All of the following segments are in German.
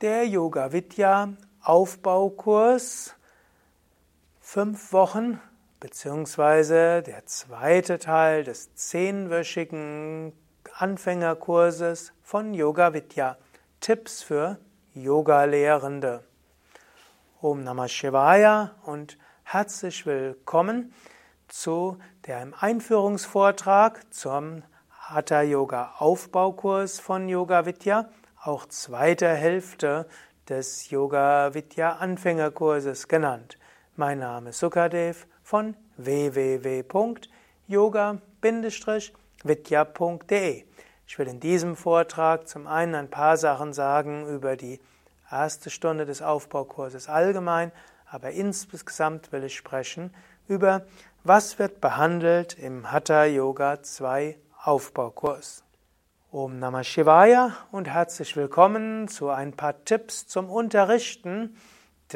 der Yoga Vidya Aufbaukurs. Fünf Wochen, beziehungsweise der zweite Teil des zehnwöchigen Anfängerkurses von Yoga Vidya. Tipps für Yoga-Lehrende. Om Namah Shivaya und herzlich willkommen zu dem Einführungsvortrag zum Hatha Yoga Aufbaukurs von Yoga Vidya, auch zweite Hälfte des Yoga Vidya Anfängerkurses genannt. Mein Name ist Sukadev von www.yoga-vidya.de. Ich will in diesem Vortrag zum einen ein paar Sachen sagen über die erste Stunde des Aufbaukurses allgemein, aber insgesamt will ich sprechen über was wird behandelt im Hatha Yoga 2 Aufbaukurs. Om Namah Shivaya und herzlich willkommen zu ein paar Tipps zum Unterrichten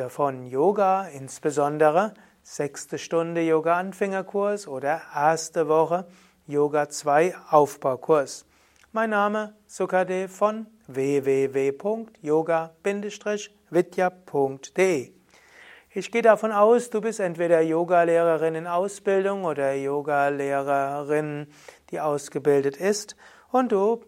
von Yoga, insbesondere sechste Stunde Yoga Anfängerkurs oder erste Woche Yoga 2 Aufbaukurs. Mein Name Sukadev von www.yoga-vidya.de ich gehe davon aus, du bist entweder Yogalehrerin in Ausbildung oder Yogalehrerin, die ausgebildet ist und du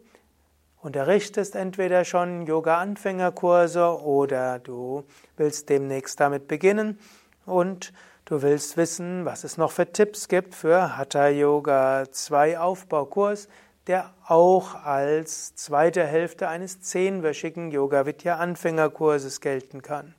unterrichtest entweder schon Yoga-Anfängerkurse oder du willst demnächst damit beginnen und du willst wissen, was es noch für Tipps gibt für Hatha Yoga 2 Aufbaukurs, der auch als zweite Hälfte eines zehnwöchigen Yoga Vidya Anfängerkurses gelten kann.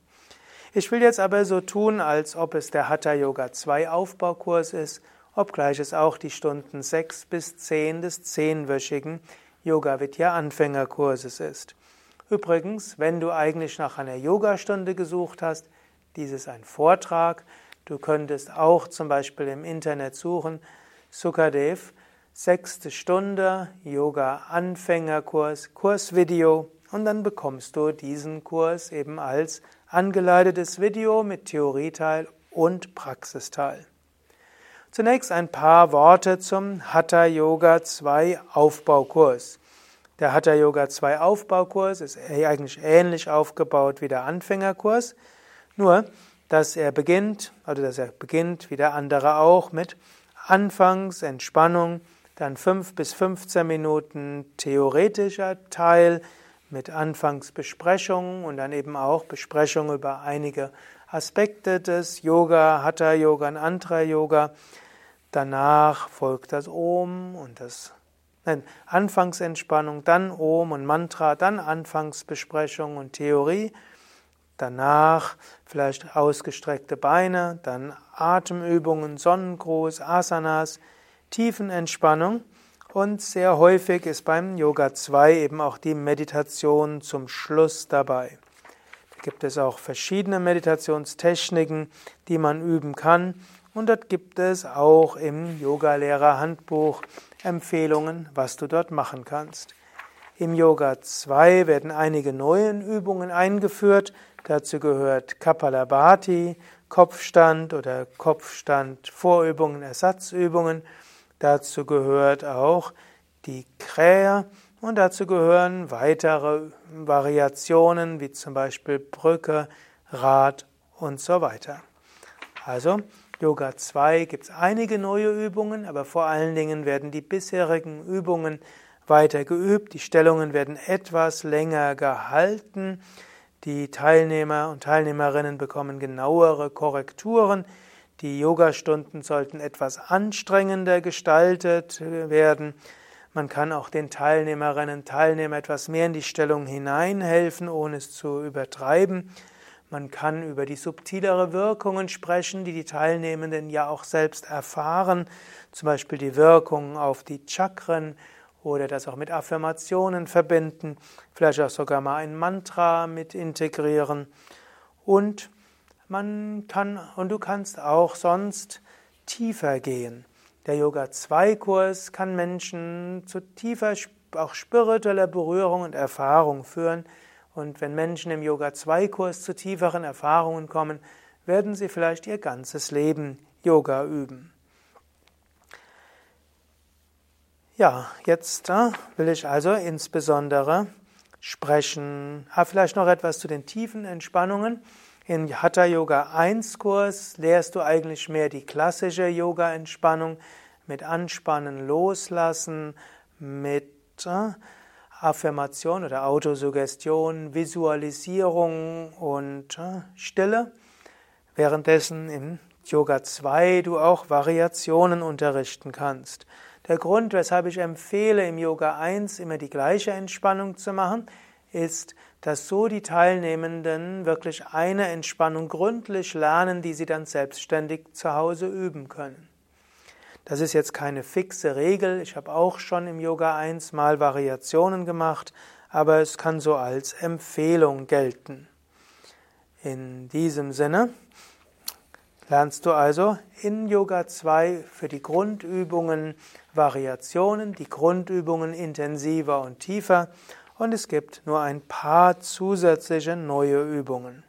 Ich will jetzt aber so tun, als ob es der Hatha Yoga 2 Aufbaukurs ist, obgleich es auch die Stunden 6 bis 10 des zehnwöchigen Yoga Vidya Anfängerkurses ist. Übrigens, wenn du eigentlich nach einer Yogastunde gesucht hast, dies ist ein Vortrag. Du könntest auch zum Beispiel im Internet suchen, Sukadev, sechste Stunde, Yoga Anfängerkurs, Kursvideo und dann bekommst du diesen Kurs eben als angeleitetes Video mit Theorieteil und Praxisteil. Zunächst ein paar Worte zum Hatha Yoga 2 Aufbaukurs. Der Hatha Yoga 2 Aufbaukurs ist eigentlich ähnlich aufgebaut wie der Anfängerkurs, nur dass er beginnt, also dass er beginnt wie der andere auch mit Anfangs Entspannung, dann 5 bis 15 Minuten theoretischer Teil, mit Anfangsbesprechungen und dann eben auch Besprechungen über einige Aspekte des Yoga, Hatha Yoga und Antra Yoga. Danach folgt das Om und das nein, Anfangsentspannung, dann Om und Mantra, dann Anfangsbesprechung und Theorie. Danach vielleicht ausgestreckte Beine, dann Atemübungen, Sonnengruß, Asanas, Tiefenentspannung. Und sehr häufig ist beim Yoga 2 eben auch die Meditation zum Schluss dabei. Da gibt es auch verschiedene Meditationstechniken, die man üben kann. Und dort gibt es auch im Yoga-Lehrer-Handbuch Empfehlungen, was du dort machen kannst. Im Yoga 2 werden einige neue Übungen eingeführt. Dazu gehört Kapalabhati, Kopfstand oder Kopfstand-Vorübungen, Ersatzübungen. Dazu gehört auch die Krähe und dazu gehören weitere Variationen wie zum Beispiel Brücke, Rad und so weiter. Also Yoga 2 gibt es einige neue Übungen, aber vor allen Dingen werden die bisherigen Übungen weiter geübt. Die Stellungen werden etwas länger gehalten. Die Teilnehmer und Teilnehmerinnen bekommen genauere Korrekturen. Die Yogastunden sollten etwas anstrengender gestaltet werden. Man kann auch den Teilnehmerinnen und Teilnehmern etwas mehr in die Stellung hineinhelfen, ohne es zu übertreiben. Man kann über die subtilere Wirkungen sprechen, die die Teilnehmenden ja auch selbst erfahren, zum Beispiel die Wirkung auf die Chakren oder das auch mit Affirmationen verbinden, vielleicht auch sogar mal ein Mantra mit integrieren und man kann, und du kannst auch sonst tiefer gehen. Der Yoga 2 Kurs kann Menschen zu tiefer, auch spiritueller Berührung und Erfahrung führen. Und wenn Menschen im Yoga 2 Kurs zu tieferen Erfahrungen kommen, werden sie vielleicht ihr ganzes Leben Yoga üben. Ja, jetzt äh, will ich also insbesondere sprechen. Ah, vielleicht noch etwas zu den tiefen Entspannungen. In Hatha Yoga 1 Kurs lehrst du eigentlich mehr die klassische Yoga Entspannung mit Anspannen, Loslassen, mit äh, Affirmation oder Autosuggestion, Visualisierung und äh, Stille. Währenddessen in Yoga 2 du auch Variationen unterrichten kannst. Der Grund, weshalb ich empfehle, im Yoga 1 immer die gleiche Entspannung zu machen, ist, dass so die Teilnehmenden wirklich eine Entspannung gründlich lernen, die sie dann selbstständig zu Hause üben können. Das ist jetzt keine fixe Regel. Ich habe auch schon im Yoga 1 mal Variationen gemacht, aber es kann so als Empfehlung gelten. In diesem Sinne lernst du also in Yoga 2 für die Grundübungen Variationen, die Grundübungen intensiver und tiefer und es gibt nur ein paar zusätzliche neue Übungen.